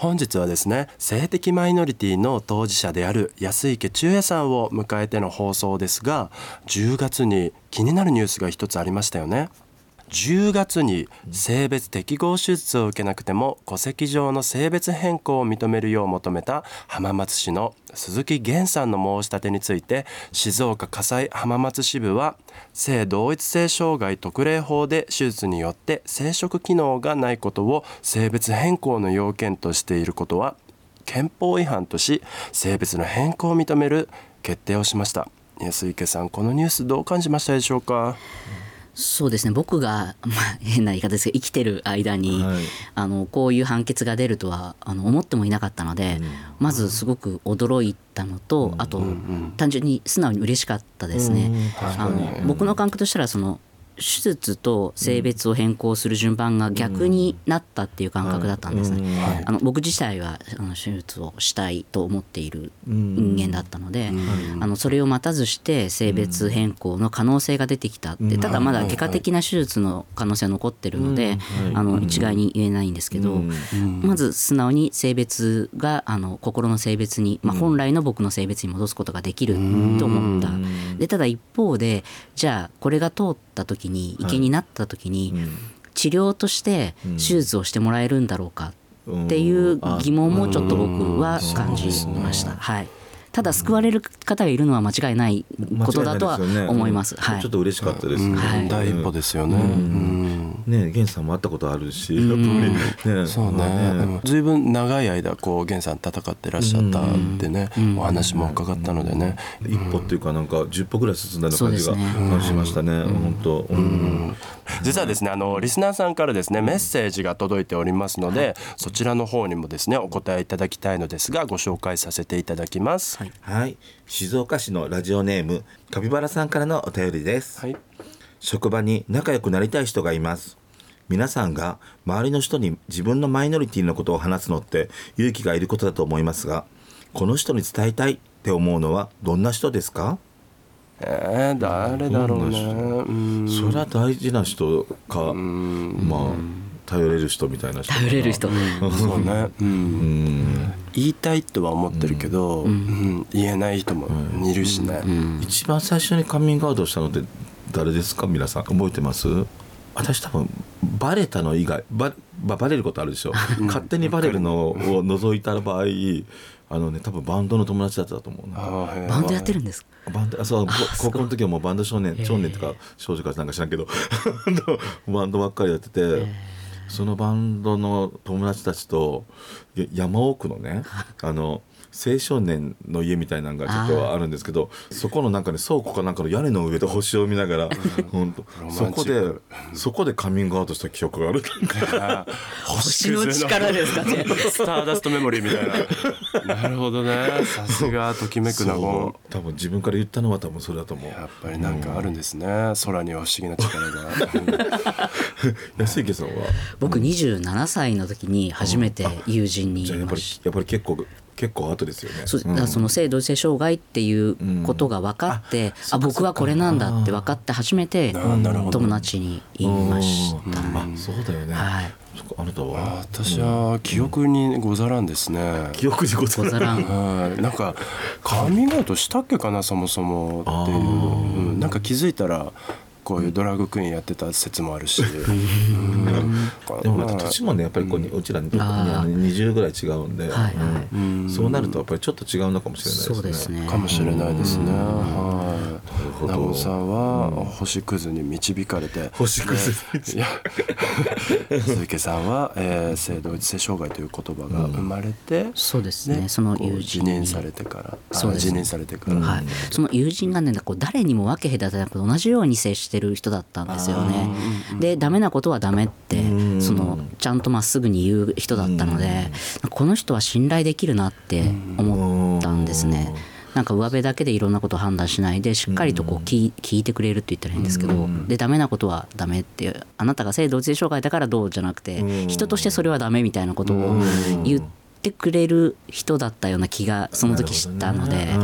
本日はですね性的マイノリティの当事者である安池中也さんを迎えての放送ですが10月に気になるニュースが一つありましたよね。10月に性別適合手術を受けなくても戸籍上の性別変更を認めるよう求めた浜松市の鈴木源さんの申し立てについて静岡火災浜松支部は性同一性障害特例法で手術によって生殖機能がないことを性別変更の要件としていることは憲法違反とし性別の変更を認める決定をしました。安池さんこのニュースどう感じましたでしょうか、そうですね。僕が、まあ、変な言い方ですけど生きてる間に、はい、あのこういう判決が出るとはあの思ってもいなかったので、うん、まずすごく驚いたのと、うん、あと、うん、単純に素直に嬉しかったですね。あの僕の感覚としたらその手術と性別を変更する順番が逆になったっていう感覚だったんですね。あの僕自体はあの手術をしたいと思っている人間だったので、あのそれを待たずして性別変更の可能性が出てきたってただまだ外科的な手術の可能性は残ってるので、あの一概に言えないんですけど、まず素直に性別があの心の性別に、まあ、本来の僕の性別に戻すことができると思った。でただ一方でじゃあこれが通った時に池になった時に、治療として手術をしてもらえるんだろうかっていう疑問もちょっと僕は感じました。はいただ救われる方がいるのは間違いないことだとは思います。はい、ちょっと嬉しかったです。はい、第一歩ですよね。ね、源さんも会ったことあるし、やっぱりね、そうね。ずいぶん長い間こう源さん戦ってらっしゃったってね、お話も伺ったのでね、一歩っていうかなんか十歩ぐらい進んだような感じが感じましたね。本当。実はですね、あのリスナーさんからですねメッセージが届いておりますので、そちらの方にもですねお答えいただきたいのですがご紹介させていただきます。はい、はい、静岡市のラジオネームカピバラさんからのお便りです、はい、職場に仲良くなりたい人がいます。皆さんが周りの人に自分のマイノリティのことを話すのって勇気がいることだと思いますがこの人に伝えたいって思うのはどんな人ですか？えー、誰だろうね。それは大事な人か。まあ頼れる人みたいな人頼れる人、そうね、うん、言いたいとは思ってるけど、うん。言えない人もいるしね、一番最初にカミングアウトしたのって誰ですか？皆さん覚えてます？私多分バレたの以外ババレることあるでしょ。勝手にバレるのを除いた場合あのね多分バンドの友達だったと思うな。バンドやってるんですバンドあそう高校の時はもうバンド少年少年とか少女かなんか知らんけど バンドばっかりやってて。そのバンドの友達たちと山奥のねあの青少年の家みたいなのがちょっとあるんですけどそこのなんかね倉庫かなんかの屋根の上で星を見ながら本当そこでそこでカミングアウトした記憶がある。星の力ですかね。スターダストメモリーみたいな。なるほどね。さすがときめくな多分自分から言ったのは多分それだと思う。やっぱりなんかあるんですね、うん、空には不思議な力が。安池さんは？僕27歳の時に初めて友人に、うん、やっぱりやっぱり結構結構後ですよね。そう、だからその性同一性障害っていうことが分かって、うん、あ僕はこれなんだって分かって初めて友達に言いました、ね。あそうだよね。はい。あなたは？私は記憶にござらんですね。記憶にござらん。はい。なんかカミングアウトしたっけかなそもそもっていう、うん、なんか気づいたら。こういうドラッグクイーンやってた説もあるし、うん、でもまた年もねやっぱりこう、うちらに20ぐらい違うんで、はいはい、そうなるとやっぱりちょっと違うのかもしれないですね。そうですね。かもしれないですね。はい。ほど。南本さんは星屑に導かれて、星屑鈴木さんは、えー、性同一性障害という言葉が生まれて、そうですね。その友人辞任されてから。あそうです。辞任されてから、はい、その友人がねこう誰にも分け隔てなく同じように接してる人だったんですよね。でダメなことはダメってそのちゃんとまっすぐに言う人だったのでこの人は信頼できるなって思ったんですね。なんか上辺だけでいろんなことを判断しないでしっかりとこう聞い聞いてくれるって言ったらいいんですけどでダメなことはダメってあなたが性同一性障害だからどうじゃなくて人としてそれはダメみたいなことを言ってくれる人だったような気がその時したので。はいは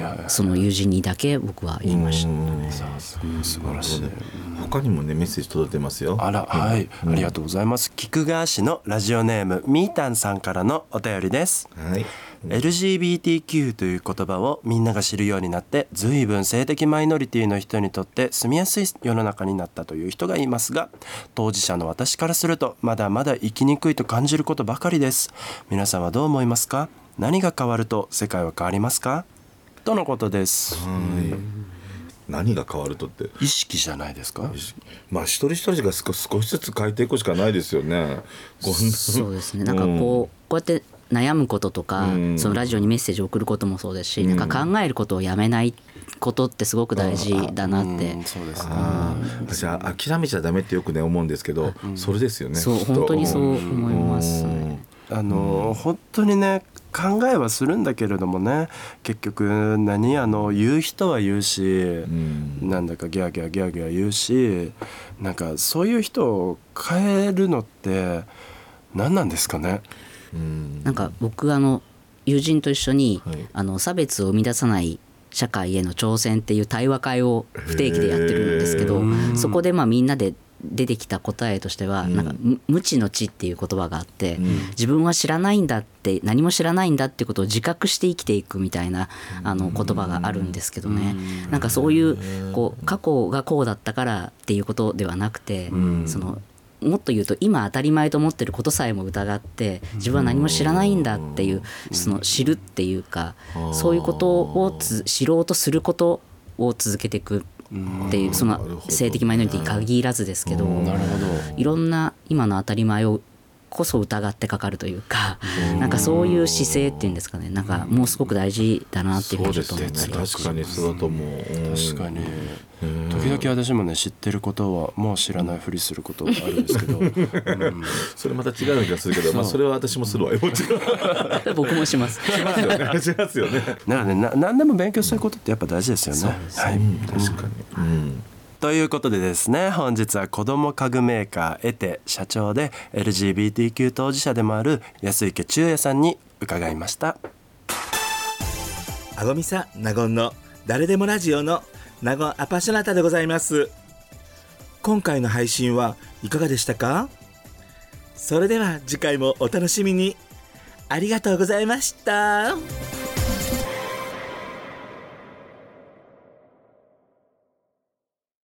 いはいその友人にだけ僕は言いました。さあす素晴らしい、他にもねメッセージ届いてますよ。あらはい、ありがとうございます。菊川市のラジオネームみーたんさんからのお便りです。はい LGBTQ という言葉をみんなが知るようになって随分性的マイノリティの人にとって住みやすい世の中になったという人がいますが当事者の私からするとまだまだ生きにくいと感じることばかりです。皆さんはどう思いますか？何が変わると世界は変わりますか？とのことです。はい。何が変わるとって？意識じゃないですか？まあ一人一人が少少しずつ変えていくしかないですよね。そうですね。なんかこうこうやって悩むこととか、うん。そのラジオにメッセージを送ることもそうですし、なんか考えることをやめないことってすごく大事だなって、うん。そうですね。私は諦めちゃダメってよくね思うんですけど、それですよねそう本当にそう思います。ね。あの本当にね考えはするんだけれどもね結局何あの言う人は言うし、ん。なんだかギャーギャーギャーギャー言うしなんかそういう人を変えるのって何なんですかね？うんなんか僕あの友人と一緒に、はい。あの差別を生み出さない社会への挑戦っていう対話会を不定期でやってるんですけどそこでまあみんなで出てきた答えとしては、なんかむ無知の知っていう言葉があって、自分は知らないんだって何も知らないんだってことを自覚して生きていくみたいなあの言葉があるんですけどね、なんかそういうこう過去がこうだったからっていうことではなくて、そのもっと言うと今当たり前と思ってることさえも疑って自分は何も知らないんだっていうその知るっていうかそういうことをつ知ろうとすることを続けていくっていうその性的マイノリティに限らずですけど。いろんな今の当たり前をこそ疑ってかかるというかなんかそういう姿勢っていうんですかね。なんかもうすごく大事だなっていうふうにちょっと思ったりですね。確かにそうだと思う、うん確かに。時々私もね知ってることはもう知らないふりすることがあるんですけど、う んそれまた違うような気がするけど、まあ、それは私もするわよ。もちろんし僕もします。ますよね。しますよね。だからねな何でも勉強することってやっぱ大事ですよね。はい。確かに、うんということでですね本日は子ども家具メーカーエテ社長で LGBTQ 当事者でもある安池中也さんに伺いました。あごみさん、納言の誰でもラジオの納言アパショナタでございます。今回の配信はいかがでしたか？それでは次回もお楽しみに。ありがとうございました。